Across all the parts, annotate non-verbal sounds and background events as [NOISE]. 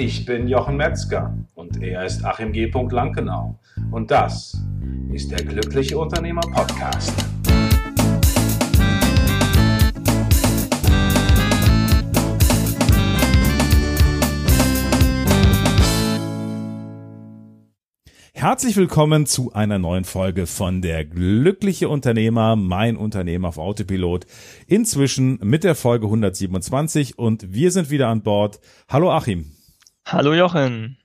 Ich bin Jochen Metzger und er ist Achim G. Lankenau. Und das ist der Glückliche Unternehmer Podcast. Herzlich willkommen zu einer neuen Folge von der Glückliche Unternehmer, mein Unternehmer auf Autopilot. Inzwischen mit der Folge 127 und wir sind wieder an Bord. Hallo Achim. Hallo Jochen.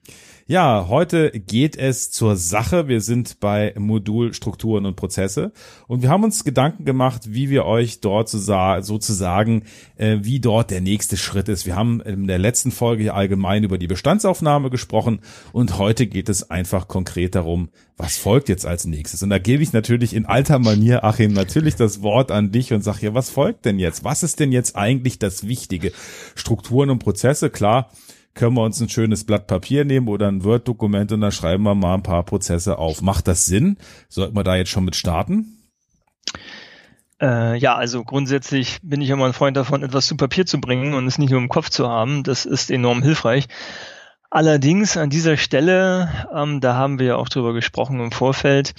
Ja, heute geht es zur Sache. Wir sind bei Modul Strukturen und Prozesse und wir haben uns Gedanken gemacht, wie wir euch dort sozusagen, äh, wie dort der nächste Schritt ist. Wir haben in der letzten Folge allgemein über die Bestandsaufnahme gesprochen und heute geht es einfach konkret darum, was folgt jetzt als nächstes. Und da gebe ich natürlich in alter Manier, Achim, natürlich das Wort an dich und sage ja, was folgt denn jetzt? Was ist denn jetzt eigentlich das Wichtige? Strukturen und Prozesse, klar können wir uns ein schönes Blatt Papier nehmen oder ein Word-Dokument und dann schreiben wir mal ein paar Prozesse auf. Macht das Sinn? Sollten wir da jetzt schon mit starten? Äh, ja, also grundsätzlich bin ich immer ein Freund davon, etwas zu Papier zu bringen und es nicht nur im Kopf zu haben. Das ist enorm hilfreich. Allerdings an dieser Stelle, ähm, da haben wir ja auch drüber gesprochen im Vorfeld,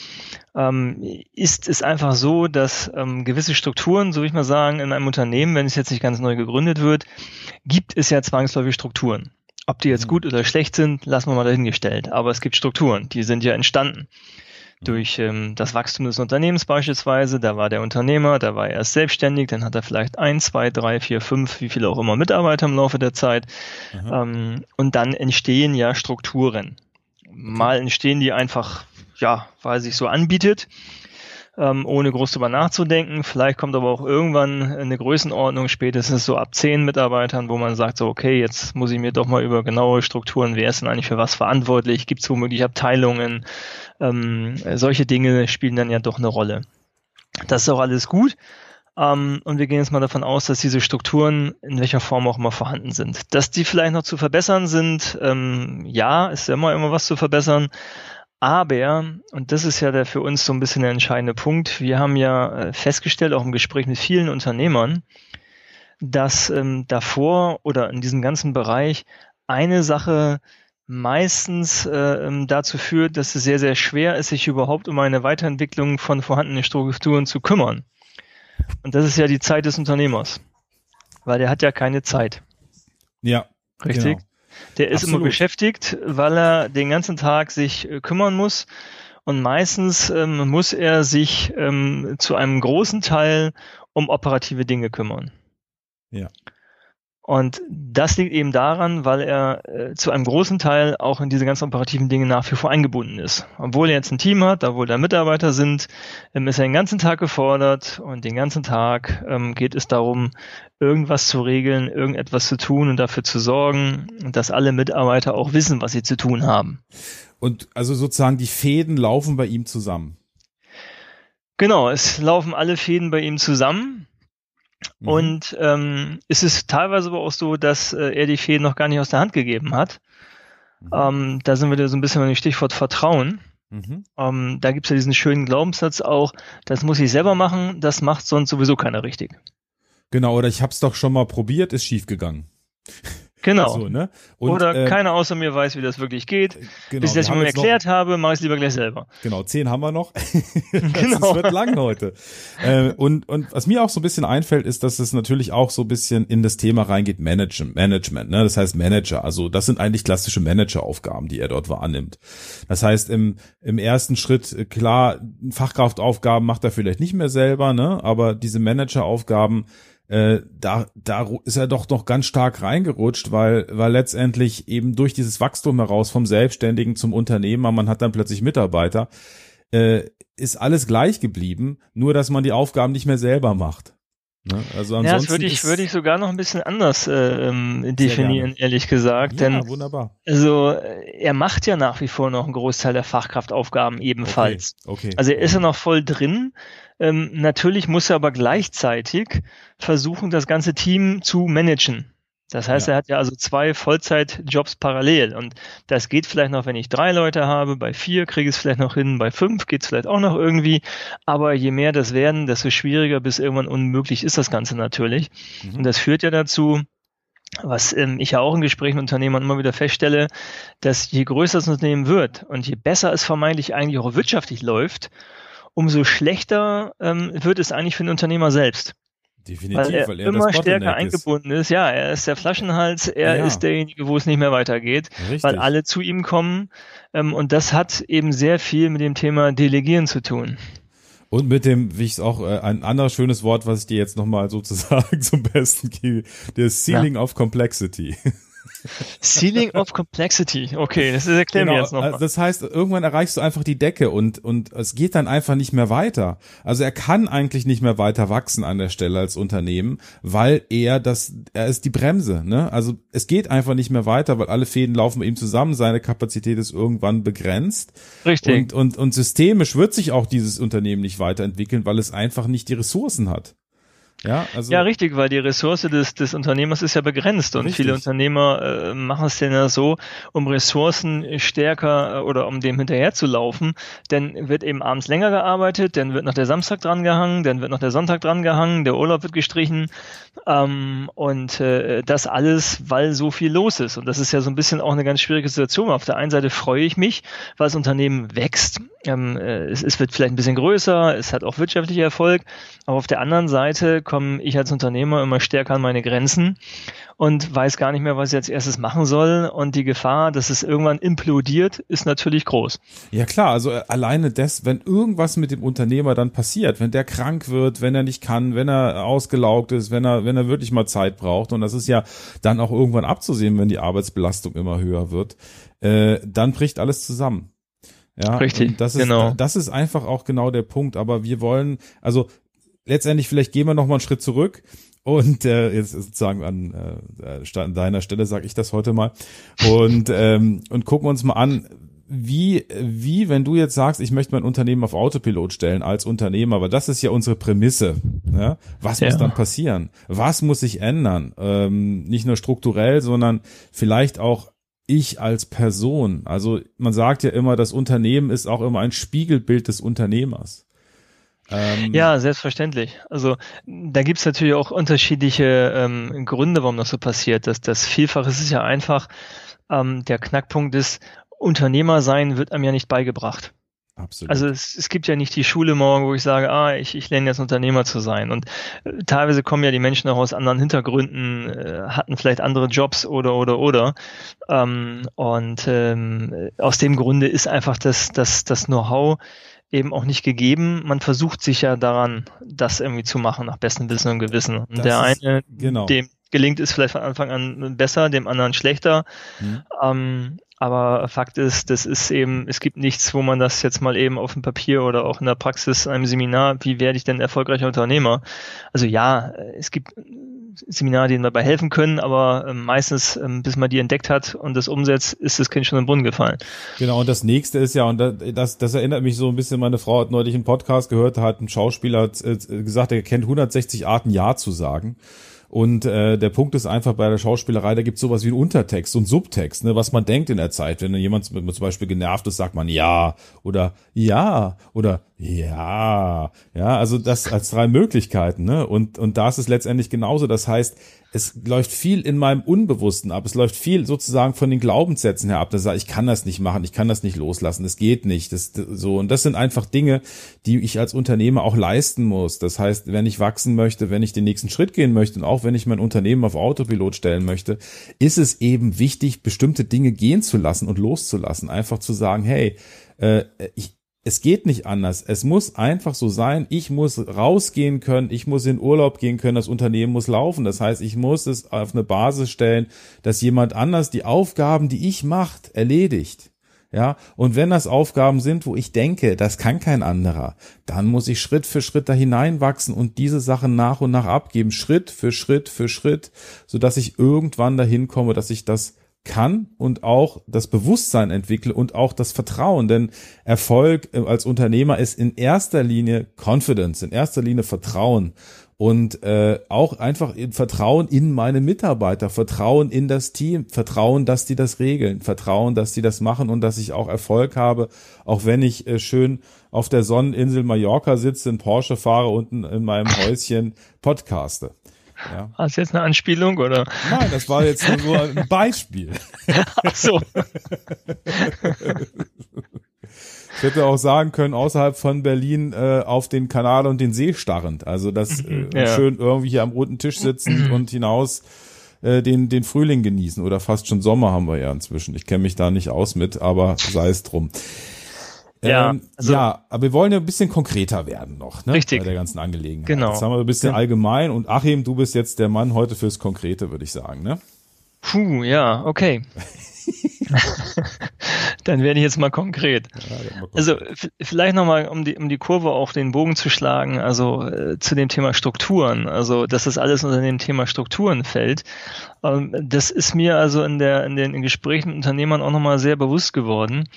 ähm, ist es einfach so, dass ähm, gewisse Strukturen, so will ich mal sagen, in einem Unternehmen, wenn es jetzt nicht ganz neu gegründet wird, gibt es ja zwangsläufig Strukturen. Ob die jetzt mhm. gut oder schlecht sind, lassen wir mal dahingestellt. Aber es gibt Strukturen, die sind ja entstanden. Mhm. Durch ähm, das Wachstum des Unternehmens beispielsweise, da war der Unternehmer, da war er erst selbstständig, dann hat er vielleicht ein, zwei, drei, vier, fünf, wie viele auch immer Mitarbeiter im Laufe der Zeit. Mhm. Ähm, und dann entstehen ja Strukturen. Mal entstehen die einfach, ja, weil sich so anbietet ähm, ohne groß drüber nachzudenken. Vielleicht kommt aber auch irgendwann eine Größenordnung, spätestens so ab zehn Mitarbeitern, wo man sagt, so, okay, jetzt muss ich mir doch mal über genaue Strukturen, wer ist denn eigentlich für was verantwortlich, gibt es womöglich Abteilungen, ähm, solche Dinge spielen dann ja doch eine Rolle. Das ist auch alles gut. Um, ähm, und wir gehen jetzt mal davon aus, dass diese Strukturen in welcher Form auch immer vorhanden sind. Dass die vielleicht noch zu verbessern sind, ähm, ja, ist ja immer immer was zu verbessern. Aber, und das ist ja der für uns so ein bisschen der entscheidende Punkt, wir haben ja äh, festgestellt, auch im Gespräch mit vielen Unternehmern, dass ähm, davor oder in diesem ganzen Bereich eine Sache meistens äh, ähm, dazu führt, dass es sehr, sehr schwer ist, sich überhaupt um eine Weiterentwicklung von vorhandenen Strukturen zu kümmern. Und das ist ja die Zeit des Unternehmers. Weil der hat ja keine Zeit. Ja. Richtig? Genau. Der ist Absolut. immer beschäftigt, weil er den ganzen Tag sich äh, kümmern muss. Und meistens ähm, muss er sich ähm, zu einem großen Teil um operative Dinge kümmern. Ja. Und das liegt eben daran, weil er äh, zu einem großen Teil auch in diese ganzen operativen Dinge nach wie vor eingebunden ist. Obwohl er jetzt ein Team hat, obwohl da Mitarbeiter sind, ähm, ist er den ganzen Tag gefordert und den ganzen Tag ähm, geht es darum, irgendwas zu regeln, irgendetwas zu tun und dafür zu sorgen, dass alle Mitarbeiter auch wissen, was sie zu tun haben. Und also sozusagen die Fäden laufen bei ihm zusammen. Genau, es laufen alle Fäden bei ihm zusammen. Mhm. Und ähm, ist es teilweise aber auch so, dass äh, er die Fäden noch gar nicht aus der Hand gegeben hat. Mhm. Ähm, da sind wir da so ein bisschen bei dem Stichwort Vertrauen. Mhm. Ähm, da gibt es ja diesen schönen Glaubenssatz auch, das muss ich selber machen, das macht sonst sowieso keiner richtig. Genau, oder ich habe es doch schon mal probiert, ist schief gegangen. Genau. So, ne? Und, Oder äh, keiner außer mir weiß, wie das wirklich geht. Genau, Bis ich das mir erklärt noch, habe, mache ich es lieber gleich selber. Genau, zehn haben wir noch. [LAUGHS] genau. wird lang heute. äh, und, und was mir auch so ein bisschen einfällt, ist, dass es natürlich auch so ein bisschen in das Thema reingeht, Management, Management, ne? Das heißt Manager. Also das sind eigentlich klassische Manageraufgaben, die er dort wahrnimmt. Das heißt, im, im ersten Schritt, äh, klar, Fachkraftaufgaben macht er vielleicht nicht mehr selber, ne? Aber diese Manageraufgaben, äh, da, da ist er doch noch ganz stark reingerutscht, weil, weil letztendlich eben durch dieses Wachstum heraus vom Selbstständigen zum Unternehmer, man hat dann plötzlich Mitarbeiter, äh, ist alles gleich geblieben, nur dass man die Aufgaben nicht mehr selber macht. Ne? Also ansonsten ja, das würde ich, würde ich sogar noch ein bisschen anders äh, ähm, definieren, ehrlich gesagt. Ja, denn, wunderbar. Also er macht ja nach wie vor noch einen Großteil der Fachkraftaufgaben ebenfalls. Okay. okay. Also er ist ja noch voll drin, ähm, natürlich muss er aber gleichzeitig versuchen, das ganze Team zu managen. Das heißt, ja. er hat ja also zwei Vollzeitjobs parallel. Und das geht vielleicht noch, wenn ich drei Leute habe. Bei vier kriege ich es vielleicht noch hin. Bei fünf geht es vielleicht auch noch irgendwie. Aber je mehr das werden, desto schwieriger bis irgendwann unmöglich ist das Ganze natürlich. Mhm. Und das führt ja dazu, was ähm, ich ja auch in Gesprächen mit Unternehmern immer wieder feststelle, dass je größer das Unternehmen wird und je besser es vermeintlich eigentlich auch wirtschaftlich läuft, umso schlechter ähm, wird es eigentlich für den Unternehmer selbst. Definitiv, weil er, weil er immer stärker eingebunden ist. Ja, er ist der Flaschenhals, er ja. ist derjenige, wo es nicht mehr weitergeht, Richtig. weil alle zu ihm kommen. Ähm, und das hat eben sehr viel mit dem Thema Delegieren zu tun. Und mit dem, wie ich es auch, äh, ein anderes schönes Wort, was ich dir jetzt nochmal sozusagen [LAUGHS] zum Besten gebe, der Ceiling ja. of Complexity. Ceiling of Complexity. Okay, das erklären genau, wir jetzt nochmal. Also das heißt, irgendwann erreichst du einfach die Decke und, und es geht dann einfach nicht mehr weiter. Also er kann eigentlich nicht mehr weiter wachsen an der Stelle als Unternehmen, weil er das, er ist die Bremse, ne? Also es geht einfach nicht mehr weiter, weil alle Fäden laufen bei ihm zusammen, seine Kapazität ist irgendwann begrenzt. Richtig. Und, und, und systemisch wird sich auch dieses Unternehmen nicht weiterentwickeln, weil es einfach nicht die Ressourcen hat. Ja, also ja, richtig, weil die Ressource des, des Unternehmers ist ja begrenzt und richtig. viele Unternehmer äh, machen es denn ja so, um Ressourcen stärker äh, oder um dem hinterher zu laufen, dann wird eben abends länger gearbeitet, dann wird noch der Samstag dran gehangen, dann wird noch der Sonntag dran gehangen, der Urlaub wird gestrichen. Ähm, und äh, das alles, weil so viel los ist. Und das ist ja so ein bisschen auch eine ganz schwierige Situation. Auf der einen Seite freue ich mich, weil das Unternehmen wächst, ähm, äh, es, es wird vielleicht ein bisschen größer, es hat auch wirtschaftlicher Erfolg, aber auf der anderen Seite komme ich als Unternehmer immer stärker an meine Grenzen und weiß gar nicht mehr, was ich als erstes machen soll. Und die Gefahr, dass es irgendwann implodiert, ist natürlich groß. Ja klar, also äh, alleine das, wenn irgendwas mit dem Unternehmer dann passiert, wenn der krank wird, wenn er nicht kann, wenn er ausgelaugt ist, wenn er, wenn er wirklich mal Zeit braucht, und das ist ja dann auch irgendwann abzusehen, wenn die Arbeitsbelastung immer höher wird, äh, dann bricht alles zusammen. Ja, richtig. Das ist, genau. das ist einfach auch genau der Punkt. Aber wir wollen, also letztendlich vielleicht gehen wir noch mal einen Schritt zurück und äh, jetzt sozusagen an, äh, an deiner Stelle sage ich das heute mal und ähm, und gucken uns mal an, wie wie wenn du jetzt sagst, ich möchte mein Unternehmen auf Autopilot stellen als Unternehmer, aber das ist ja unsere Prämisse. Ja? Was ja. muss dann passieren? Was muss sich ändern? Ähm, nicht nur strukturell, sondern vielleicht auch ich als Person. Also man sagt ja immer, das Unternehmen ist auch immer ein Spiegelbild des Unternehmers. Ähm, ja, selbstverständlich. Also da gibt's natürlich auch unterschiedliche ähm, Gründe, warum das so passiert. Das, das Vielfach ist ja einfach, ähm, der Knackpunkt ist, Unternehmer sein wird einem ja nicht beigebracht. Absolut. Also es, es gibt ja nicht die Schule morgen, wo ich sage, ah, ich, ich lerne jetzt Unternehmer zu sein. Und äh, teilweise kommen ja die Menschen auch aus anderen Hintergründen, äh, hatten vielleicht andere Jobs oder oder oder. Ähm, und ähm, aus dem Grunde ist einfach das, das, das Know-how eben auch nicht gegeben. Man versucht sich ja daran, das irgendwie zu machen, nach bestem Wissen und Gewissen. Und der eine, genau. dem gelingt es vielleicht von Anfang an besser, dem anderen schlechter. Mhm. Ähm, aber Fakt ist, das ist eben, es gibt nichts, wo man das jetzt mal eben auf dem Papier oder auch in der Praxis, in einem Seminar, wie werde ich denn erfolgreicher Unternehmer? Also ja, es gibt Seminare, die dabei helfen können, aber ähm, meistens, ähm, bis man die entdeckt hat und das umsetzt, ist das Kind schon im Brunnen gefallen. Genau, und das nächste ist ja, und das, das erinnert mich so ein bisschen, meine Frau hat neulich einen Podcast gehört, hat ein Schauspieler äh, gesagt, er kennt 160 Arten Ja zu sagen. Und äh, der Punkt ist einfach bei der Schauspielerei, da gibt es sowas wie einen Untertext und Subtext, ne, was man denkt in der Zeit. Wenn jemand zum Beispiel genervt ist, sagt man ja oder ja oder ja. Ja, also das als drei Möglichkeiten. Ne? Und, und da ist es letztendlich genauso. Das heißt, es läuft viel in meinem Unbewussten ab. Es läuft viel sozusagen von den Glaubenssätzen her ab. Das sagt, ich kann das nicht machen, ich kann das nicht loslassen, es geht nicht. Das, so und das sind einfach Dinge, die ich als Unternehmer auch leisten muss. Das heißt, wenn ich wachsen möchte, wenn ich den nächsten Schritt gehen möchte und auch wenn ich mein Unternehmen auf Autopilot stellen möchte, ist es eben wichtig, bestimmte Dinge gehen zu lassen und loszulassen. Einfach zu sagen, hey, äh, ich, es geht nicht anders. Es muss einfach so sein. Ich muss rausgehen können. Ich muss in Urlaub gehen können. Das Unternehmen muss laufen. Das heißt, ich muss es auf eine Basis stellen, dass jemand anders die Aufgaben, die ich macht, erledigt. Ja, und wenn das Aufgaben sind, wo ich denke, das kann kein anderer, dann muss ich Schritt für Schritt da hineinwachsen und diese Sachen nach und nach abgeben, Schritt für Schritt für Schritt, so dass ich irgendwann dahin komme, dass ich das kann und auch das Bewusstsein entwickle und auch das Vertrauen. Denn Erfolg äh, als Unternehmer ist in erster Linie Confidence, in erster Linie Vertrauen und äh, auch einfach in Vertrauen in meine Mitarbeiter, Vertrauen in das Team, Vertrauen, dass die das regeln, Vertrauen, dass die das machen und dass ich auch Erfolg habe, auch wenn ich äh, schön auf der Sonneninsel Mallorca sitze, in Porsche fahre und in meinem Häuschen podcaste. Ja. Hast du jetzt eine Anspielung oder? Nein, das war jetzt nur ein [LAUGHS] Beispiel. Ach so. Ich hätte auch sagen können, außerhalb von Berlin äh, auf den Kanal und den See starrend. Also das äh, ja. schön irgendwie hier am roten Tisch sitzen und hinaus äh, den, den Frühling genießen oder fast schon Sommer haben wir ja inzwischen. Ich kenne mich da nicht aus mit, aber sei es drum. Ja, ähm, also, ja, aber wir wollen ja ein bisschen konkreter werden noch, ne? Richtig. Bei der ganzen Angelegenheit. Genau. Jetzt haben wir ein bisschen ja. allgemein und Achim, du bist jetzt der Mann heute fürs Konkrete, würde ich sagen, ne? Puh, ja, okay. [LAUGHS] [LAUGHS] Dann werde ich jetzt mal konkret. Ja, also vielleicht nochmal, um die, um die Kurve auch den Bogen zu schlagen, also äh, zu dem Thema Strukturen, also dass das alles unter dem Thema Strukturen fällt. Ähm, das ist mir also in, der, in den Gesprächen mit Unternehmern auch nochmal sehr bewusst geworden,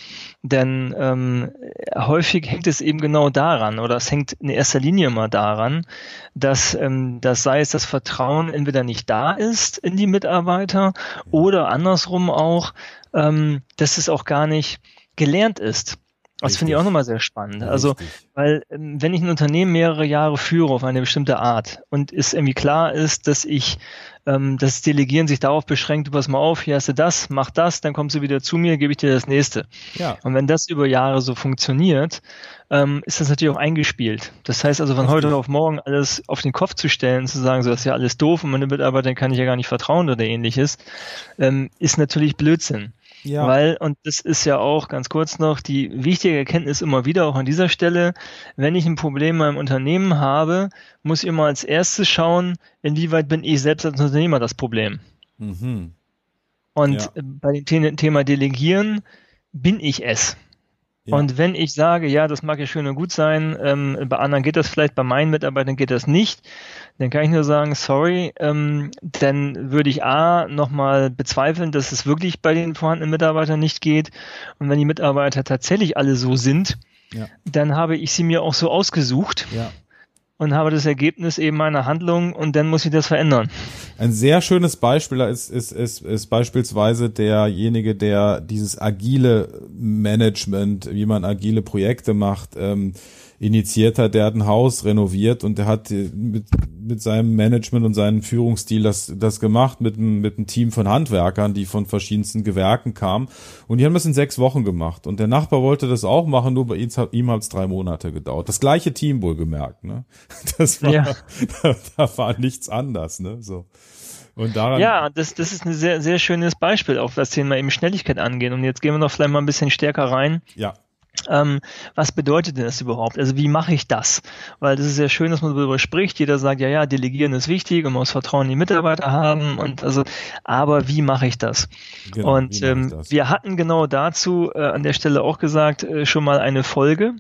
denn ähm, häufig hängt es eben genau daran, oder es hängt in erster Linie mal daran, dass ähm, das sei es das Vertrauen entweder nicht da ist in die Mitarbeiter oder andersrum auch, ähm, dass es auch gar nicht gelernt ist. Das finde ich auch nochmal sehr spannend. Also, weil ähm, wenn ich ein Unternehmen mehrere Jahre führe auf eine bestimmte Art und es irgendwie klar ist, dass ich ähm, das Delegieren sich darauf beschränkt, du pass mal auf, hier hast du das, mach das, dann kommst du wieder zu mir, gebe ich dir das nächste. Ja. Und wenn das über Jahre so funktioniert, ähm, ist das natürlich auch eingespielt. Das heißt also, von heute auf morgen alles auf den Kopf zu stellen, zu sagen, so das ist ja alles doof und meine Mitarbeiter kann ich ja gar nicht vertrauen oder ähnliches, ähm, ist natürlich Blödsinn. Ja. Weil, und das ist ja auch ganz kurz noch die wichtige Erkenntnis immer wieder auch an dieser Stelle, wenn ich ein Problem in meinem Unternehmen habe, muss ich immer als erstes schauen, inwieweit bin ich selbst als Unternehmer das Problem. Mhm. Und ja. bei dem Thema Delegieren bin ich es. Und wenn ich sage, ja, das mag ja schön und gut sein, ähm, bei anderen geht das vielleicht, bei meinen Mitarbeitern geht das nicht, dann kann ich nur sagen, sorry, ähm, dann würde ich A nochmal bezweifeln, dass es wirklich bei den vorhandenen Mitarbeitern nicht geht. Und wenn die Mitarbeiter tatsächlich alle so sind, ja. dann habe ich sie mir auch so ausgesucht. Ja und habe das Ergebnis eben meiner Handlung und dann muss ich das verändern. Ein sehr schönes Beispiel ist, ist, ist, ist beispielsweise derjenige, der dieses agile Management, wie man agile Projekte macht, ähm, initiiert hat, der hat ein Haus renoviert und der hat mit, mit seinem Management und seinem Führungsstil das, das gemacht mit, mit einem Team von Handwerkern, die von verschiedensten Gewerken kamen. Und die haben das in sechs Wochen gemacht. Und der Nachbar wollte das auch machen, nur bei ihm, hat es drei Monate gedauert. Das gleiche Team wohl gemerkt, ne? [LAUGHS] Das war, ja. da, da war nichts anders, ne? So. Und daran ja, das, das ist ein sehr, sehr schönes Beispiel, auf das Thema eben Schnelligkeit angehen. Und jetzt gehen wir noch vielleicht mal ein bisschen stärker rein. Ja. Ähm, was bedeutet denn das überhaupt? Also wie mache ich das? Weil das ist sehr schön, dass man darüber spricht. Jeder sagt, ja, ja, delegieren ist wichtig und man muss Vertrauen in die Mitarbeiter haben und also, aber wie mache ich das? Genau, und ähm, das? wir hatten genau dazu äh, an der Stelle auch gesagt, äh, schon mal eine Folge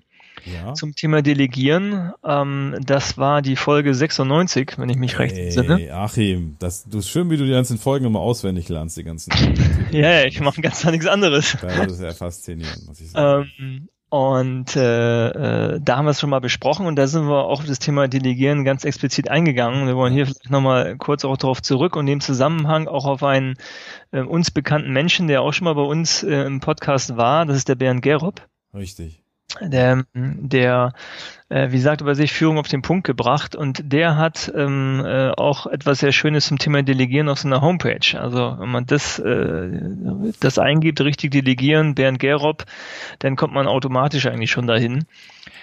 ja. zum Thema Delegieren. Ähm, das war die Folge 96, wenn ich mich recht entsinne. Achim, das, du ist schön, wie du die ganzen Folgen immer auswendig lernst, die ganzen. [LAUGHS] ja, ich mache ganz nichts anderes. Das ist ja faszinierend, muss ich sagen. Ähm, und äh, äh, da haben wir es schon mal besprochen und da sind wir auch auf das Thema Delegieren ganz explizit eingegangen. Wir wollen hier vielleicht nochmal kurz auch darauf zurück und im Zusammenhang auch auf einen äh, uns bekannten Menschen, der auch schon mal bei uns äh, im Podcast war, das ist der Bernd Gerob. Richtig der, der äh, wie sagt, über sich Führung auf den Punkt gebracht und der hat ähm, äh, auch etwas sehr Schönes zum Thema Delegieren auf seiner Homepage. Also wenn man das, äh, das eingibt, richtig delegieren, Bernd Gerob, dann kommt man automatisch eigentlich schon dahin.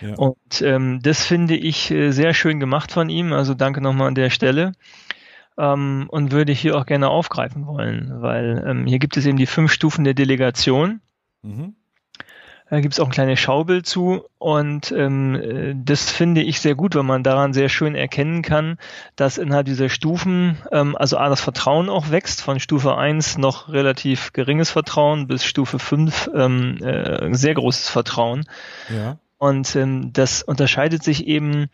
Ja. Und ähm, das finde ich äh, sehr schön gemacht von ihm. Also danke nochmal an der Stelle. Ähm, und würde hier auch gerne aufgreifen wollen, weil ähm, hier gibt es eben die fünf Stufen der Delegation. Mhm. Da gibt es auch ein kleines Schaubild zu und ähm, äh, das finde ich sehr gut, weil man daran sehr schön erkennen kann, dass innerhalb dieser Stufen, ähm, also A, das Vertrauen auch wächst, von Stufe 1 noch relativ geringes Vertrauen bis Stufe 5 ähm, äh, sehr großes Vertrauen. Ja. Und ähm, das unterscheidet sich eben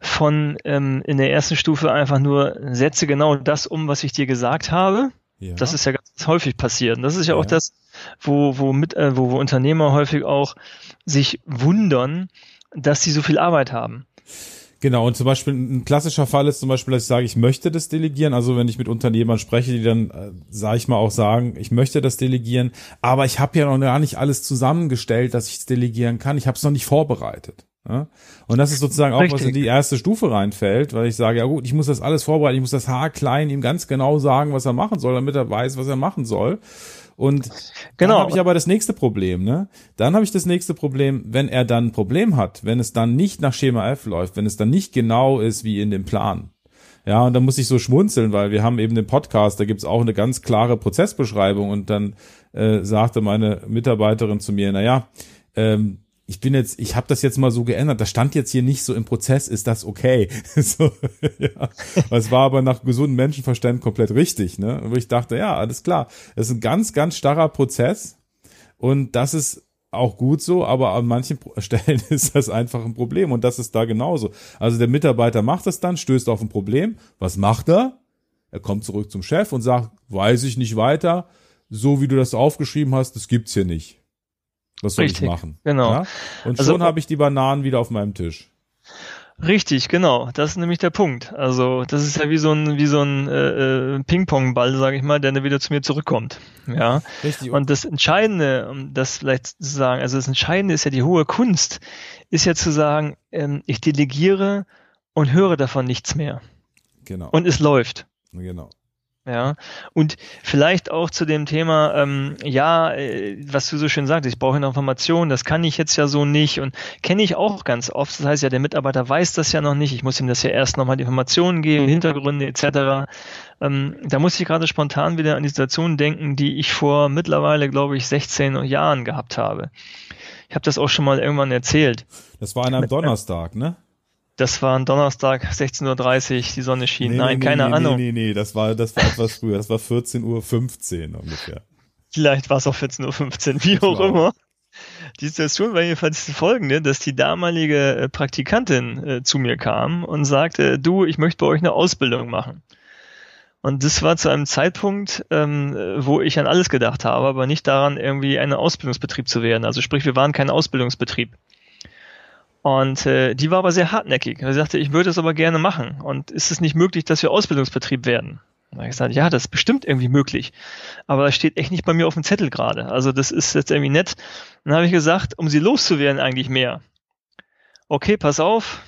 von ähm, in der ersten Stufe einfach nur setze genau das um, was ich dir gesagt habe. Ja. Das ist ja ganz häufig passiert. Und das ist ja, ja. auch das, wo, wo, mit, äh, wo, wo Unternehmer häufig auch sich wundern, dass sie so viel Arbeit haben. Genau, und zum Beispiel ein klassischer Fall ist zum Beispiel, dass ich sage, ich möchte das delegieren. Also wenn ich mit Unternehmern spreche, die dann, äh, sage ich mal, auch sagen, ich möchte das delegieren, aber ich habe ja noch gar nicht alles zusammengestellt, dass ich es delegieren kann. Ich habe es noch nicht vorbereitet. Und das ist sozusagen auch, Richtig. was in die erste Stufe reinfällt, weil ich sage, ja gut, ich muss das alles vorbereiten, ich muss das Haar klein ihm ganz genau sagen, was er machen soll, damit er weiß, was er machen soll. Und genau. dann habe ich aber das nächste Problem, ne? Dann habe ich das nächste Problem, wenn er dann ein Problem hat, wenn es dann nicht nach Schema F läuft, wenn es dann nicht genau ist wie in dem Plan. Ja, und dann muss ich so schmunzeln, weil wir haben eben den Podcast, da gibt's auch eine ganz klare Prozessbeschreibung und dann äh, sagte meine Mitarbeiterin zu mir, na ja, ähm, ich bin jetzt, ich habe das jetzt mal so geändert. Das stand jetzt hier nicht so im Prozess, ist das okay? [LAUGHS] so, ja. Es war aber nach gesundem Menschenverstand komplett richtig, ne? Wo ich dachte, ja, alles klar. Das ist ein ganz, ganz starrer Prozess und das ist auch gut so, aber an manchen [LAUGHS] Stellen ist das einfach ein Problem und das ist da genauso. Also der Mitarbeiter macht das dann, stößt auf ein Problem. Was macht er? Er kommt zurück zum Chef und sagt, weiß ich nicht weiter. So wie du das aufgeschrieben hast, das gibt's hier nicht. Was soll Richtig, ich machen? Genau. Ja? Und also, schon habe ich die Bananen wieder auf meinem Tisch. Richtig, genau. Das ist nämlich der Punkt. Also das ist ja wie so ein wie so ein äh, äh Ping-Pong-Ball, sage ich mal, der dann wieder zu mir zurückkommt. Ja. Richtig. Und das Entscheidende, um das vielleicht zu sagen, also das Entscheidende ist ja die hohe Kunst, ist ja zu sagen, ähm, ich delegiere und höre davon nichts mehr. Genau. Und es läuft. Genau. Ja, und vielleicht auch zu dem Thema, ähm, ja, äh, was du so schön sagst, ich brauche Informationen, das kann ich jetzt ja so nicht und kenne ich auch ganz oft. Das heißt ja, der Mitarbeiter weiß das ja noch nicht, ich muss ihm das ja erst nochmal die Informationen geben, Hintergründe etc. Ähm, da muss ich gerade spontan wieder an die Situation denken, die ich vor mittlerweile, glaube ich, 16 Jahren gehabt habe. Ich habe das auch schon mal irgendwann erzählt. Das war an einem Donnerstag, ne? Das war ein Donnerstag, 16.30 Uhr, die Sonne schien. Nee, Nein, nee, keine nee, Ahnung. Nee, nee, nee, das war, das war etwas früher. Das war 14.15 Uhr ungefähr. Vielleicht war es auch 14.15 Uhr, wie auch immer. Die Situation war jedenfalls die folgende, dass die damalige äh, Praktikantin äh, zu mir kam und sagte, du, ich möchte bei euch eine Ausbildung machen. Und das war zu einem Zeitpunkt, ähm, wo ich an alles gedacht habe, aber nicht daran, irgendwie ein Ausbildungsbetrieb zu werden. Also sprich, wir waren kein Ausbildungsbetrieb. Und äh, die war aber sehr hartnäckig. Er sagte, ich würde es aber gerne machen. Und ist es nicht möglich, dass wir Ausbildungsbetrieb werden? Habe ich gesagt, ja, das ist bestimmt irgendwie möglich. Aber das steht echt nicht bei mir auf dem Zettel gerade. Also das ist jetzt irgendwie nett. dann habe ich gesagt, um sie loszuwerden eigentlich mehr. Okay, pass auf,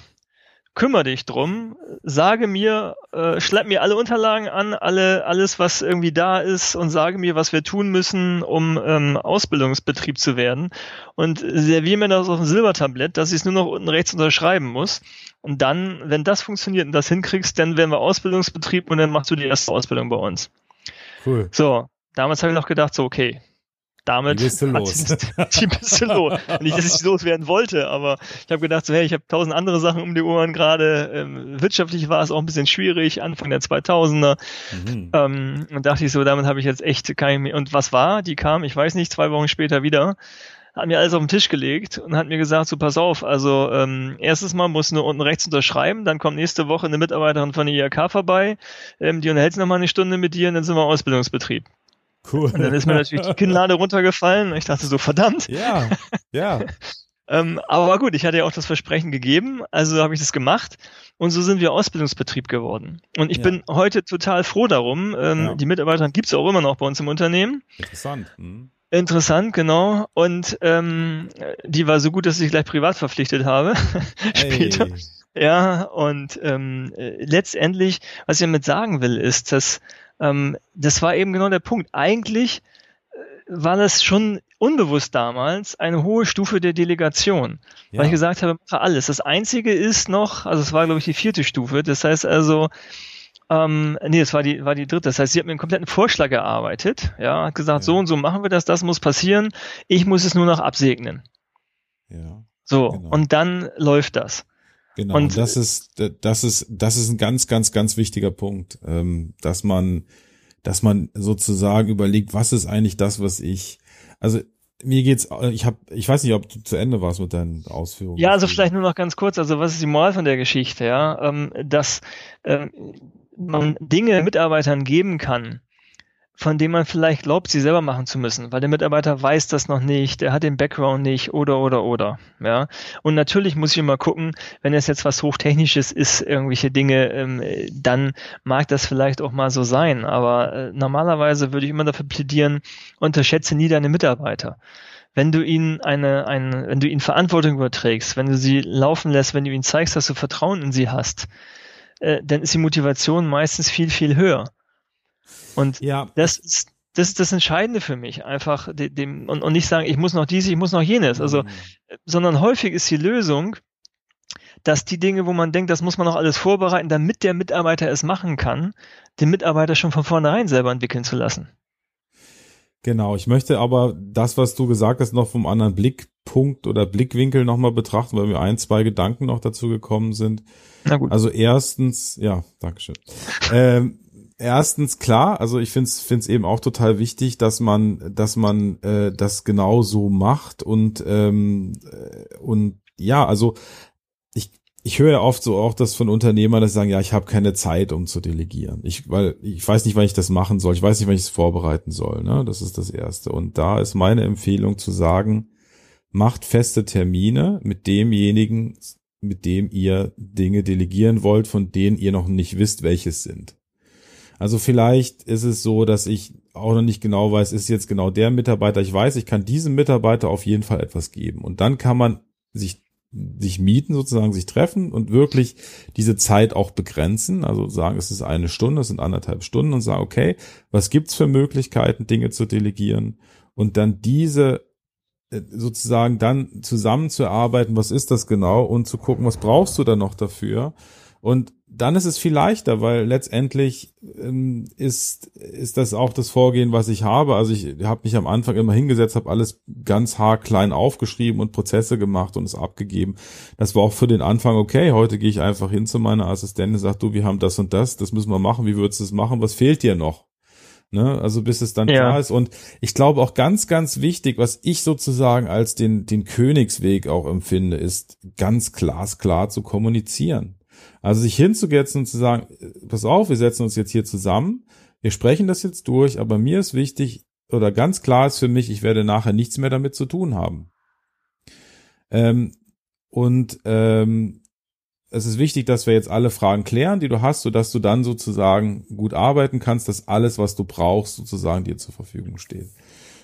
kümmere dich drum, sage mir, äh, schlepp mir alle Unterlagen an, alle, alles, was irgendwie da ist und sage mir, was wir tun müssen, um ähm, Ausbildungsbetrieb zu werden und serviere mir das auf ein Silbertablett, dass ich es nur noch unten rechts unterschreiben muss. Und dann, wenn das funktioniert und das hinkriegst, dann werden wir Ausbildungsbetrieb und dann machst du die erste Ausbildung bei uns. Cool. So, damals habe ich noch gedacht, so, okay, damit die bist du [LAUGHS] los. die bist du los. Nicht, dass ich loswerden wollte, aber ich habe gedacht, so, hey, ich habe tausend andere Sachen um die Ohren gerade. Ähm, wirtschaftlich war es auch ein bisschen schwierig, Anfang der 2000er. Mhm. Ähm, und dachte ich so, damit habe ich jetzt echt kein Und was war? Die kam, ich weiß nicht, zwei Wochen später wieder hat mir alles auf den Tisch gelegt und hat mir gesagt, so pass auf, also ähm, erstes Mal muss nur unten rechts unterschreiben, dann kommt nächste Woche eine Mitarbeiterin von der IHK vorbei, ähm, die unterhält sich nochmal eine Stunde mit dir und dann sind wir Ausbildungsbetrieb. Cool. Und dann ist mir natürlich die Kinnlade runtergefallen und ich dachte so, verdammt. Ja, ja. [LAUGHS] ähm, aber gut, ich hatte ja auch das Versprechen gegeben, also habe ich das gemacht und so sind wir Ausbildungsbetrieb geworden. Und ich ja. bin heute total froh darum. Ähm, ja. Die Mitarbeiter gibt's auch immer noch bei uns im Unternehmen. Interessant. Hm. Interessant, genau. Und ähm, die war so gut, dass ich gleich privat verpflichtet habe. [LAUGHS] Später. Hey. Ja, und ähm, äh, letztendlich, was ich damit sagen will, ist, dass ähm, das war eben genau der Punkt. Eigentlich äh, war das schon unbewusst damals eine hohe Stufe der Delegation, ja. weil ich gesagt habe, mache alles. Das Einzige ist noch, also es war glaube ich die vierte Stufe, das heißt also, ähm, nee, es war die, war die dritte. Das heißt, sie hat mir einen kompletten Vorschlag erarbeitet, ja, hat gesagt, ja. so und so machen wir das, das muss passieren, ich muss es nur noch absegnen. Ja. So, genau. und dann läuft das. Genau, und das ist, das ist, das ist ein ganz, ganz, ganz wichtiger Punkt, ähm, dass man, dass man sozusagen überlegt, was ist eigentlich das, was ich, also mir geht's, ich habe, ich weiß nicht, ob du zu Ende warst mit deinen Ausführungen. Ja, also vielleicht nur noch ganz kurz, also was ist die Moral von der Geschichte, ja, ähm, dass ähm, man Dinge Mitarbeitern geben kann, von dem man vielleicht glaubt, sie selber machen zu müssen, weil der Mitarbeiter weiß das noch nicht, der hat den Background nicht oder oder oder. Ja. Und natürlich muss ich immer gucken, wenn es jetzt was Hochtechnisches ist, irgendwelche Dinge, ähm, dann mag das vielleicht auch mal so sein. Aber äh, normalerweise würde ich immer dafür plädieren, unterschätze nie deine Mitarbeiter wenn du ihnen eine, eine, wenn du ihnen Verantwortung überträgst, wenn du sie laufen lässt, wenn du ihnen zeigst, dass du Vertrauen in sie hast, äh, dann ist die Motivation meistens viel, viel höher. Und ja. das ist das ist das Entscheidende für mich, einfach dem und, und nicht sagen, ich muss noch dies, ich muss noch jenes, also, mhm. sondern häufig ist die Lösung, dass die Dinge, wo man denkt, das muss man noch alles vorbereiten, damit der Mitarbeiter es machen kann, den Mitarbeiter schon von vornherein selber entwickeln zu lassen. Genau, ich möchte aber das, was du gesagt hast, noch vom anderen Blickpunkt oder Blickwinkel nochmal betrachten, weil mir ein, zwei Gedanken noch dazu gekommen sind. Na gut. Also erstens, ja, Dankeschön. ähm, erstens klar, also ich finde es eben auch total wichtig, dass man, dass man äh, das genau so macht und ähm, äh, und ja, also ich ich höre ja oft so auch das von Unternehmern, dass sie sagen, ja, ich habe keine Zeit, um zu delegieren. Ich, weil ich weiß nicht, wann ich das machen soll. Ich weiß nicht, wann ich es vorbereiten soll. Ne? Das ist das Erste. Und da ist meine Empfehlung zu sagen, macht feste Termine mit demjenigen, mit dem ihr Dinge delegieren wollt, von denen ihr noch nicht wisst, welches sind. Also vielleicht ist es so, dass ich auch noch nicht genau weiß, ist jetzt genau der Mitarbeiter. Ich weiß, ich kann diesem Mitarbeiter auf jeden Fall etwas geben. Und dann kann man sich sich mieten sozusagen, sich treffen und wirklich diese Zeit auch begrenzen. Also sagen, es ist eine Stunde, es sind anderthalb Stunden und sagen, okay, was gibt's für Möglichkeiten, Dinge zu delegieren? Und dann diese äh, sozusagen dann zusammenzuarbeiten, was ist das genau und zu gucken, was brauchst du da noch dafür? Und dann ist es viel leichter, weil letztendlich ähm, ist, ist das auch das Vorgehen, was ich habe. Also ich habe mich am Anfang immer hingesetzt, habe alles ganz haarklein aufgeschrieben und Prozesse gemacht und es abgegeben. Das war auch für den Anfang okay. Heute gehe ich einfach hin zu meiner Assistentin und sage, du, wir haben das und das, das müssen wir machen. Wie würdest du es machen? Was fehlt dir noch? Ne? Also bis es dann ja. klar ist. Und ich glaube auch ganz, ganz wichtig, was ich sozusagen als den, den Königsweg auch empfinde, ist ganz glasklar zu kommunizieren. Also sich hinzusetzen und zu sagen, pass auf, wir setzen uns jetzt hier zusammen, wir sprechen das jetzt durch, aber mir ist wichtig oder ganz klar ist für mich, ich werde nachher nichts mehr damit zu tun haben. Ähm, und ähm, es ist wichtig, dass wir jetzt alle Fragen klären, die du hast, sodass du dann sozusagen gut arbeiten kannst, dass alles, was du brauchst, sozusagen dir zur Verfügung steht.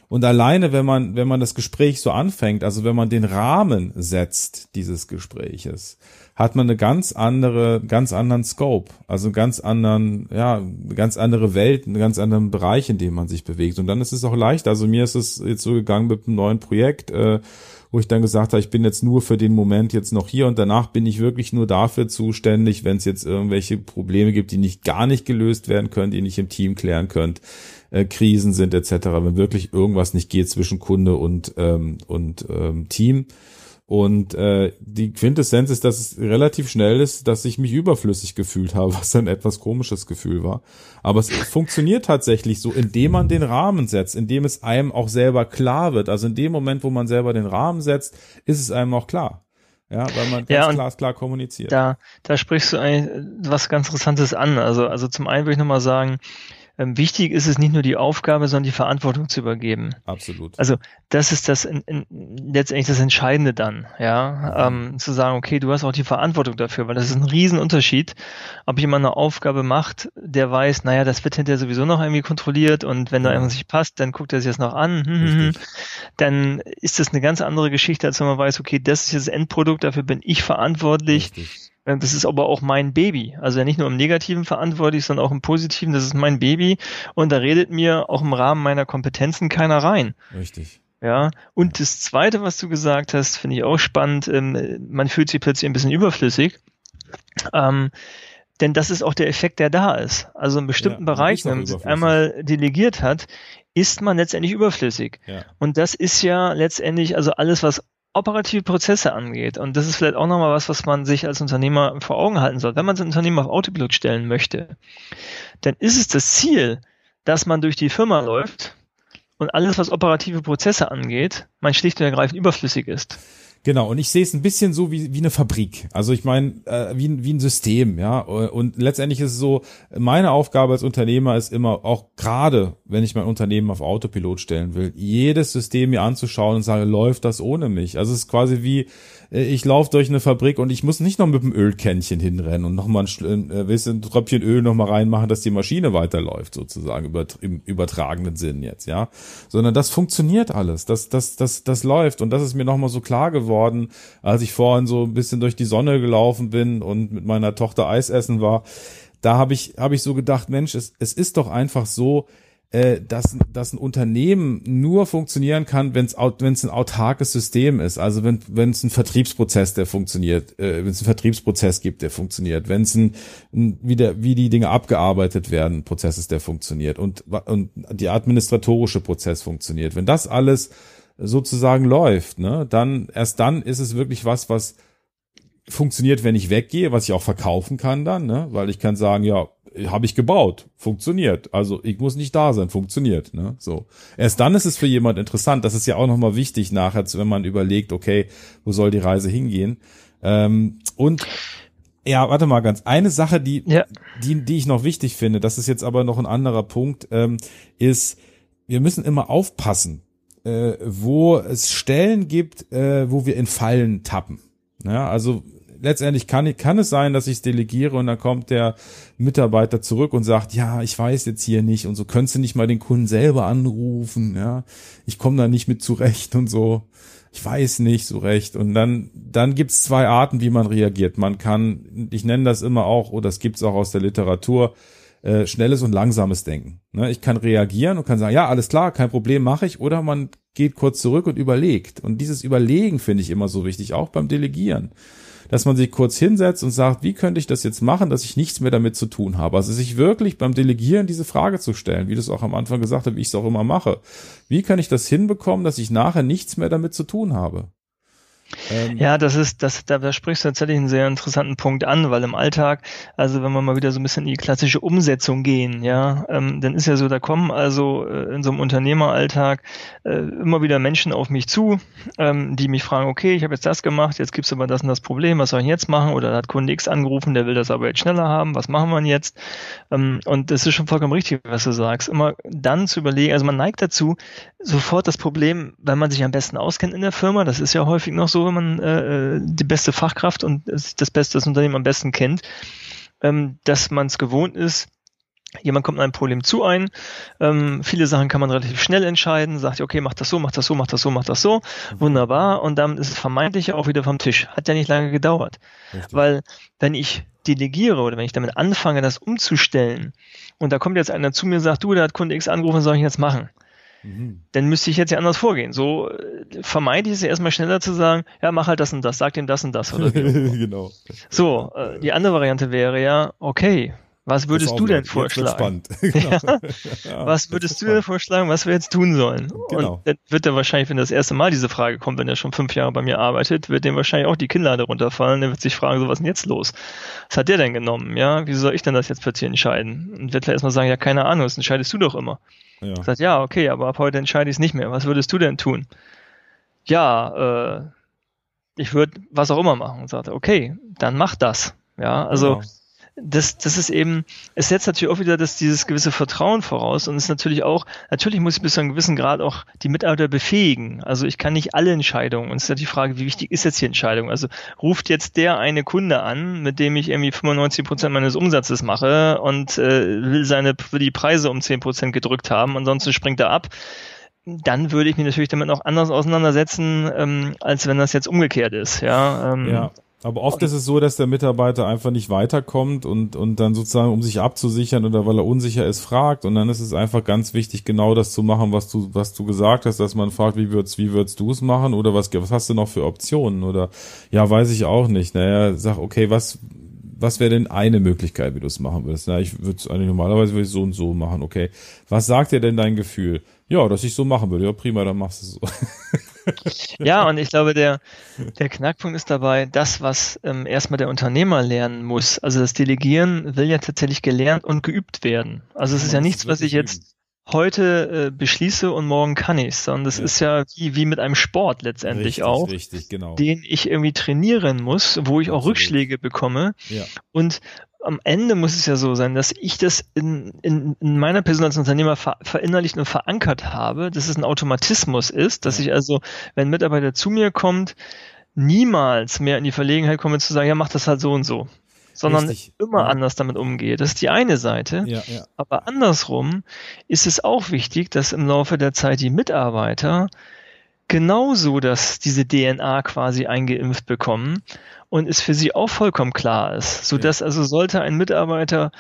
Und alleine, wenn man, wenn man das Gespräch so anfängt, also wenn man den Rahmen setzt dieses Gespräches, hat man eine ganz andere, ganz anderen Scope, also einen ganz anderen, ja, eine ganz andere Welt, einen ganz anderen Bereich, in dem man sich bewegt. Und dann ist es auch leicht. Also mir ist es jetzt so gegangen mit einem neuen Projekt, äh, wo ich dann gesagt habe, ich bin jetzt nur für den Moment jetzt noch hier und danach bin ich wirklich nur dafür zuständig, wenn es jetzt irgendwelche Probleme gibt, die nicht gar nicht gelöst werden können, die nicht im Team klären könnt, äh, Krisen sind etc., wenn wirklich irgendwas nicht geht zwischen Kunde und ähm, und ähm, Team und äh, die Quintessenz ist, dass es relativ schnell ist, dass ich mich überflüssig gefühlt habe, was ein etwas komisches Gefühl war. Aber es funktioniert tatsächlich so, indem man den Rahmen setzt, indem es einem auch selber klar wird. Also in dem Moment, wo man selber den Rahmen setzt, ist es einem auch klar. Ja, weil man ganz ja, klar, kommuniziert. Da, da sprichst du eigentlich was ganz Interessantes an. Also, also zum einen würde ich nochmal sagen, ähm, wichtig ist es nicht nur die Aufgabe, sondern die Verantwortung zu übergeben. Absolut. Also das ist das in, in, letztendlich das Entscheidende dann, ja, ähm, zu sagen, okay, du hast auch die Verantwortung dafür, weil das ist ein Riesenunterschied, ob jemand eine Aufgabe macht, der weiß, naja, das wird hinterher sowieso noch irgendwie kontrolliert und wenn da irgendwas nicht passt, dann guckt er sich das noch an, hm, hm, hm. dann ist das eine ganz andere Geschichte, als wenn man weiß, okay, das ist das Endprodukt, dafür bin ich verantwortlich. Richtig das ist aber auch mein Baby. Also nicht nur im Negativen verantwortlich, sondern auch im Positiven. Das ist mein Baby. Und da redet mir auch im Rahmen meiner Kompetenzen keiner rein. Richtig. Ja, und das zweite, was du gesagt hast, finde ich auch spannend. Ähm, man fühlt sich plötzlich ein bisschen überflüssig. Ähm, denn das ist auch der Effekt, der da ist. Also in bestimmten ja, Bereichen, wenn man sich einmal delegiert hat, ist man letztendlich überflüssig. Ja. Und das ist ja letztendlich, also alles, was operative Prozesse angeht, und das ist vielleicht auch nochmal was, was man sich als Unternehmer vor Augen halten soll, wenn man sein Unternehmen auf Autopilot stellen möchte, dann ist es das Ziel, dass man durch die Firma läuft und alles, was operative Prozesse angeht, man schlicht und ergreifend überflüssig ist. Genau, und ich sehe es ein bisschen so wie, wie eine Fabrik. Also ich meine, äh, wie, wie ein System, ja. Und letztendlich ist es so, meine Aufgabe als Unternehmer ist immer, auch gerade, wenn ich mein Unternehmen auf Autopilot stellen will, jedes System mir anzuschauen und sage, läuft das ohne mich? Also es ist quasi wie, äh, ich laufe durch eine Fabrik und ich muss nicht noch mit dem Ölkännchen hinrennen und nochmal ein, äh, ein Tröpfchen Öl nochmal reinmachen, dass die Maschine weiterläuft, sozusagen, im übertragenen Sinn jetzt, ja. Sondern das funktioniert alles. Das, das, das, das läuft. Und das ist mir nochmal so klar geworden, als ich vorhin so ein bisschen durch die Sonne gelaufen bin und mit meiner Tochter Eis essen war. Da habe ich, habe ich so gedacht, Mensch, es, es ist doch einfach so, äh, dass, dass ein Unternehmen nur funktionieren kann, wenn es wenn ein autarkes System ist. Also wenn es einen Vertriebsprozess, der funktioniert, äh, wenn es einen Vertriebsprozess gibt, der funktioniert, wenn es ein, wie, wie die Dinge abgearbeitet werden, Prozess ist, der funktioniert und und die administratorische Prozess funktioniert. Wenn das alles sozusagen läuft, ne, dann erst dann ist es wirklich was, was funktioniert, wenn ich weggehe, was ich auch verkaufen kann dann, ne, weil ich kann sagen, ja, habe ich gebaut, funktioniert. Also ich muss nicht da sein, funktioniert. Ne? So erst dann ist es für jemand interessant. Das ist ja auch nochmal wichtig nachher, wenn man überlegt, okay, wo soll die Reise hingehen? Ähm, und ja, warte mal ganz. Eine Sache, die, ja. die, die ich noch wichtig finde, das ist jetzt aber noch ein anderer Punkt, ähm, ist, wir müssen immer aufpassen, äh, wo es Stellen gibt, äh, wo wir in Fallen tappen. Ja, also letztendlich kann, kann es sein, dass ich es delegiere und dann kommt der Mitarbeiter zurück und sagt, ja, ich weiß jetzt hier nicht und so könntest du nicht mal den Kunden selber anrufen, ja, ich komme da nicht mit zurecht und so. Ich weiß nicht so recht. Und dann, dann gibt's zwei Arten, wie man reagiert. Man kann, ich nenne das immer auch, oder das gibt's auch aus der Literatur, äh, schnelles und langsames Denken. Ne? Ich kann reagieren und kann sagen, ja, alles klar, kein Problem, mache ich. Oder man geht kurz zurück und überlegt. Und dieses Überlegen finde ich immer so wichtig, auch beim Delegieren dass man sich kurz hinsetzt und sagt, wie könnte ich das jetzt machen, dass ich nichts mehr damit zu tun habe. Also sich wirklich beim Delegieren diese Frage zu stellen, wie du es auch am Anfang gesagt hast, wie ich es auch immer mache. Wie kann ich das hinbekommen, dass ich nachher nichts mehr damit zu tun habe? Ähm, ja, das ist, das, da, da sprichst du tatsächlich einen sehr interessanten Punkt an, weil im Alltag, also wenn wir mal wieder so ein bisschen in die klassische Umsetzung gehen, ja, ähm, dann ist ja so, da kommen also äh, in so einem Unternehmeralltag äh, immer wieder Menschen auf mich zu, ähm, die mich fragen, okay, ich habe jetzt das gemacht, jetzt gibt's aber das und das Problem, was soll ich jetzt machen? Oder hat Kunde X angerufen, der will das aber jetzt schneller haben, was machen wir jetzt? Ähm, und das ist schon vollkommen richtig, was du sagst. Immer dann zu überlegen, also man neigt dazu, sofort das Problem, wenn man sich am besten auskennt in der Firma, das ist ja häufig noch so, wenn man äh, die beste Fachkraft und das beste das Unternehmen am besten kennt, ähm, dass man es gewohnt ist, Jemand kommt einem Problem zu ein. Ähm, viele Sachen kann man relativ schnell entscheiden. Sagt, okay, mach das so, mach das so, mach das so, mach das so. Mhm. Wunderbar. Und dann ist es vermeintlich auch wieder vom Tisch. Hat ja nicht lange gedauert. Richtig. Weil wenn ich delegiere oder wenn ich damit anfange, das umzustellen und da kommt jetzt einer zu mir und sagt, du, da hat Kunde X angerufen, was soll ich jetzt machen? Mhm. dann müsste ich jetzt ja anders vorgehen. So äh, vermeide ich es ja erstmal schneller zu sagen, ja, mach halt das und das, sag ihm das und das. Oder [LAUGHS] genau. So, äh, die andere Variante wäre ja, okay, [LAUGHS] [LAUGHS] was würdest du denn vorschlagen? genau. ja, was würdest du denn vorschlagen, was wir jetzt tun sollen? Genau. Und dann wird er wahrscheinlich, wenn das erste Mal diese Frage kommt, wenn er schon fünf Jahre bei mir arbeitet, wird dem wahrscheinlich auch die Kinnlade runterfallen. Der wird sich fragen, so was ist denn jetzt los? Was hat der denn genommen? Ja, wie soll ich denn das jetzt plötzlich entscheiden? Und wird er erstmal sagen, ja, keine Ahnung, das entscheidest du doch immer. Ja. Sagt, ja, okay, aber ab heute entscheide ich es nicht mehr. Was würdest du denn tun? Ja, äh, ich würde was auch immer machen. Und sagte, okay, dann mach das. Ja, also genau das, das ist eben, es setzt natürlich auch wieder das, dieses gewisse Vertrauen voraus und ist natürlich auch, natürlich muss ich bis zu einem gewissen Grad auch die Mitarbeiter befähigen. Also ich kann nicht alle Entscheidungen und es ist ja die Frage, wie wichtig ist jetzt die Entscheidung? Also ruft jetzt der eine Kunde an, mit dem ich irgendwie 95 Prozent meines Umsatzes mache und äh, will seine, will die Preise um 10 Prozent gedrückt haben, ansonsten springt er ab dann würde ich mich natürlich damit noch anders auseinandersetzen, ähm, als wenn das jetzt umgekehrt ist. Ja, ähm, ja. Aber oft ist es so, dass der Mitarbeiter einfach nicht weiterkommt und, und dann sozusagen, um sich abzusichern oder weil er unsicher ist, fragt. Und dann ist es einfach ganz wichtig, genau das zu machen, was du, was du gesagt hast, dass man fragt, wie würdest, wie würdest du es machen? Oder was, was hast du noch für Optionen? Oder, ja, weiß ich auch nicht. Naja, sag, okay, was, was wäre denn eine Möglichkeit, wie du es machen würdest? Na, ich würde es eigentlich normalerweise würde ich so und so machen, okay. Was sagt dir denn dein Gefühl? Ja, dass ich so machen würde. Ja, prima, dann machst du es so. [LAUGHS] ja, und ich glaube, der, der Knackpunkt ist dabei, das, was ähm, erstmal der Unternehmer lernen muss. Also das Delegieren will ja tatsächlich gelernt und geübt werden. Also es ist ja nichts, was ich jetzt heute äh, beschließe und morgen kann ich sondern das ja. ist ja wie, wie mit einem Sport letztendlich richtig, auch, richtig, genau. den ich irgendwie trainieren muss, wo ich Absolut. auch Rückschläge bekomme. Ja. Und am Ende muss es ja so sein, dass ich das in, in, in meiner Person als Unternehmer ver, verinnerlicht und verankert habe, dass es ein Automatismus ist, dass ja. ich also, wenn ein Mitarbeiter zu mir kommt, niemals mehr in die Verlegenheit komme zu sagen, ja, mach das halt so und so sondern Richtig. immer ja. anders damit umgehe. Das ist die eine Seite. Ja, ja. Aber andersrum ist es auch wichtig, dass im Laufe der Zeit die Mitarbeiter genauso dass diese DNA quasi eingeimpft bekommen und es für sie auch vollkommen klar ist, so dass also sollte ein Mitarbeiter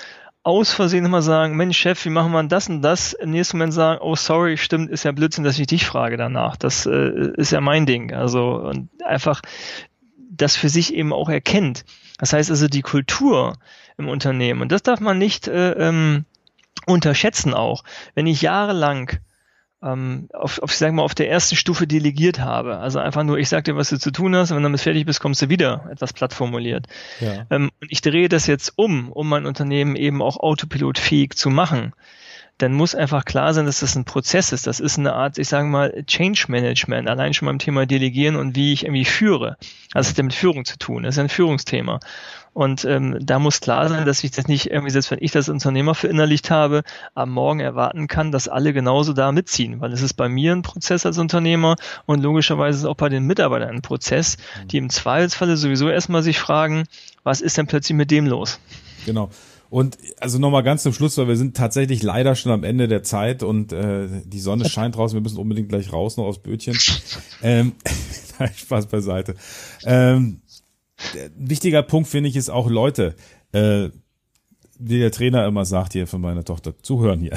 aus Versehen immer sagen, Mensch Chef, wie machen wir das und das? Im nächsten Moment sagen, oh sorry, stimmt, ist ja Blödsinn, dass ich dich frage danach. Das äh, ist ja mein Ding. Also und einfach das für sich eben auch erkennt. Das heißt also die Kultur im Unternehmen und das darf man nicht äh, ähm, unterschätzen auch. Wenn ich jahrelang ähm, auf, auf, ich sag mal, auf der ersten Stufe delegiert habe. Also einfach nur, ich sag dir, was du zu tun hast, und wenn du damit fertig bist, kommst du wieder, etwas platt formuliert. Ja. Ähm, und ich drehe das jetzt um, um mein Unternehmen eben auch autopilotfähig zu machen dann muss einfach klar sein, dass das ein Prozess ist. Das ist eine Art, ich sage mal, Change Management, allein schon beim Thema Delegieren und wie ich irgendwie führe. Also es hat ja mit Führung zu tun, das ist ein Führungsthema. Und ähm, da muss klar sein, dass ich das nicht irgendwie, selbst wenn ich das Unternehmer verinnerlicht habe, am Morgen erwarten kann, dass alle genauso da mitziehen. Weil es ist bei mir ein Prozess als Unternehmer und logischerweise ist auch bei den Mitarbeitern ein Prozess, die im Zweifelsfalle sowieso erstmal sich fragen, was ist denn plötzlich mit dem los? Genau. Und also nochmal ganz zum Schluss, weil wir sind tatsächlich leider schon am Ende der Zeit und äh, die Sonne [LAUGHS] scheint draußen, wir müssen unbedingt gleich raus noch aus Bötchen. ähm, [LAUGHS] Spaß beiseite. Ähm, wichtiger Punkt finde ich ist auch Leute, äh, wie der Trainer immer sagt hier von meiner Tochter, zuhören hier.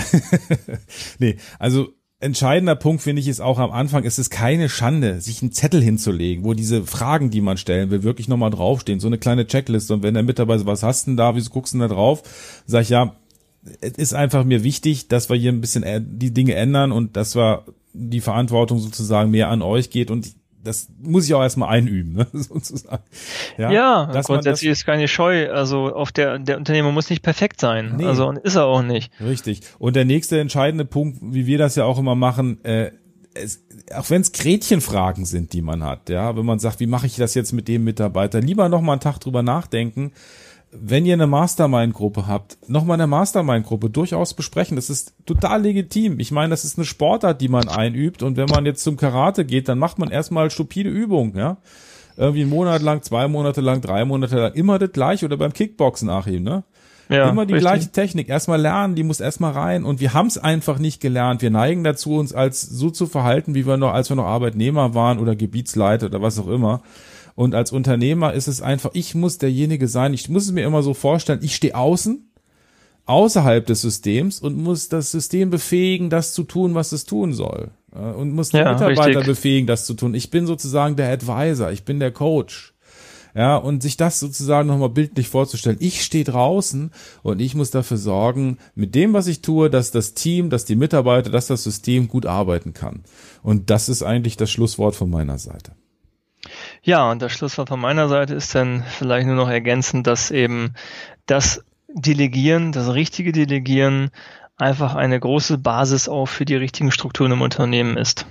[LAUGHS] nee, also entscheidender Punkt finde ich ist auch am Anfang, es ist keine Schande, sich einen Zettel hinzulegen, wo diese Fragen, die man stellen will, wirklich nochmal draufstehen. So eine kleine Checkliste. Und wenn der Mitarbeiter, was hast denn da, wieso guckst du denn da drauf? Sag ich, ja, es ist einfach mir wichtig, dass wir hier ein bisschen die Dinge ändern und dass wir die Verantwortung sozusagen mehr an euch geht. Und das muss ich auch erstmal einüben, ne, [LAUGHS] sozusagen. Ja, ja grundsätzlich ist keine Scheu. Also auf der, der Unternehmer muss nicht perfekt sein. Nee. Also und ist er auch nicht. Richtig. Und der nächste entscheidende Punkt, wie wir das ja auch immer machen, äh, es, auch wenn es Gretchenfragen sind, die man hat, ja, wenn man sagt, wie mache ich das jetzt mit dem Mitarbeiter, lieber noch mal einen Tag drüber nachdenken, wenn ihr eine Mastermind-Gruppe habt, nochmal eine Mastermind-Gruppe durchaus besprechen. Das ist total legitim. Ich meine, das ist eine Sportart, die man einübt. Und wenn man jetzt zum Karate geht, dann macht man erstmal stupide Übungen, ja. Irgendwie einen Monat lang, zwei Monate lang, drei Monate lang, immer das gleiche oder beim Kickboxen nach ihm, ne? Ja, immer die richtig. gleiche Technik. Erstmal lernen, die muss erstmal rein. Und wir haben es einfach nicht gelernt. Wir neigen dazu, uns als so zu verhalten, wie wir noch, als wir noch Arbeitnehmer waren oder Gebietsleiter oder was auch immer. Und als Unternehmer ist es einfach, ich muss derjenige sein, ich muss es mir immer so vorstellen, ich stehe außen, außerhalb des Systems und muss das System befähigen, das zu tun, was es tun soll. Und muss die ja, Mitarbeiter richtig. befähigen, das zu tun. Ich bin sozusagen der Advisor, ich bin der Coach. Ja, und sich das sozusagen nochmal bildlich vorzustellen. Ich stehe draußen und ich muss dafür sorgen, mit dem, was ich tue, dass das Team, dass die Mitarbeiter, dass das System gut arbeiten kann. Und das ist eigentlich das Schlusswort von meiner Seite. Ja, und das Schlusswort von meiner Seite ist dann vielleicht nur noch ergänzend, dass eben das Delegieren, das richtige Delegieren einfach eine große Basis auch für die richtigen Strukturen im Unternehmen ist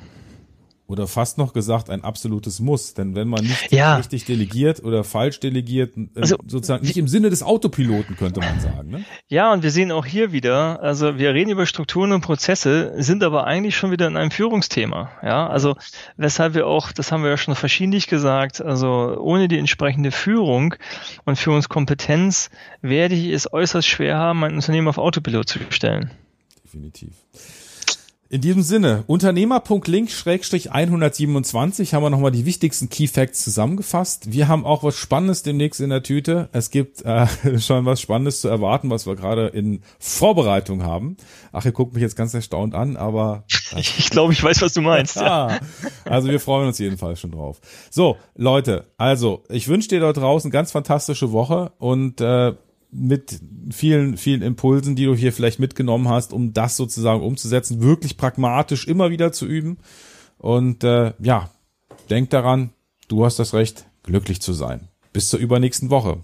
oder fast noch gesagt ein absolutes Muss. Denn wenn man nicht ja. richtig delegiert oder falsch delegiert, äh, also, sozusagen nicht im Sinne des Autopiloten, könnte man sagen. Ne? Ja, und wir sehen auch hier wieder, also wir reden über Strukturen und Prozesse, sind aber eigentlich schon wieder in einem Führungsthema. Ja, also weshalb wir auch, das haben wir ja schon verschiedentlich gesagt, also ohne die entsprechende Führung und Führungskompetenz werde ich es äußerst schwer haben, mein Unternehmen auf Autopilot zu stellen. Definitiv. In diesem Sinne, Unternehmer.link-127 haben wir nochmal die wichtigsten Key Facts zusammengefasst. Wir haben auch was Spannendes demnächst in der Tüte. Es gibt äh, [LAUGHS] schon was Spannendes zu erwarten, was wir gerade in Vorbereitung haben. Ach, ihr guckt mich jetzt ganz erstaunt an, aber... [LAUGHS] ich, ich glaube, ich weiß, was du meinst. [LAUGHS] ja. Also wir freuen uns jedenfalls schon drauf. So, Leute, also ich wünsche dir dort draußen ganz fantastische Woche und äh, mit vielen, vielen Impulsen, die du hier vielleicht mitgenommen hast, um das sozusagen umzusetzen, wirklich pragmatisch immer wieder zu üben. Und äh, ja, denk daran, du hast das Recht, glücklich zu sein. Bis zur übernächsten Woche.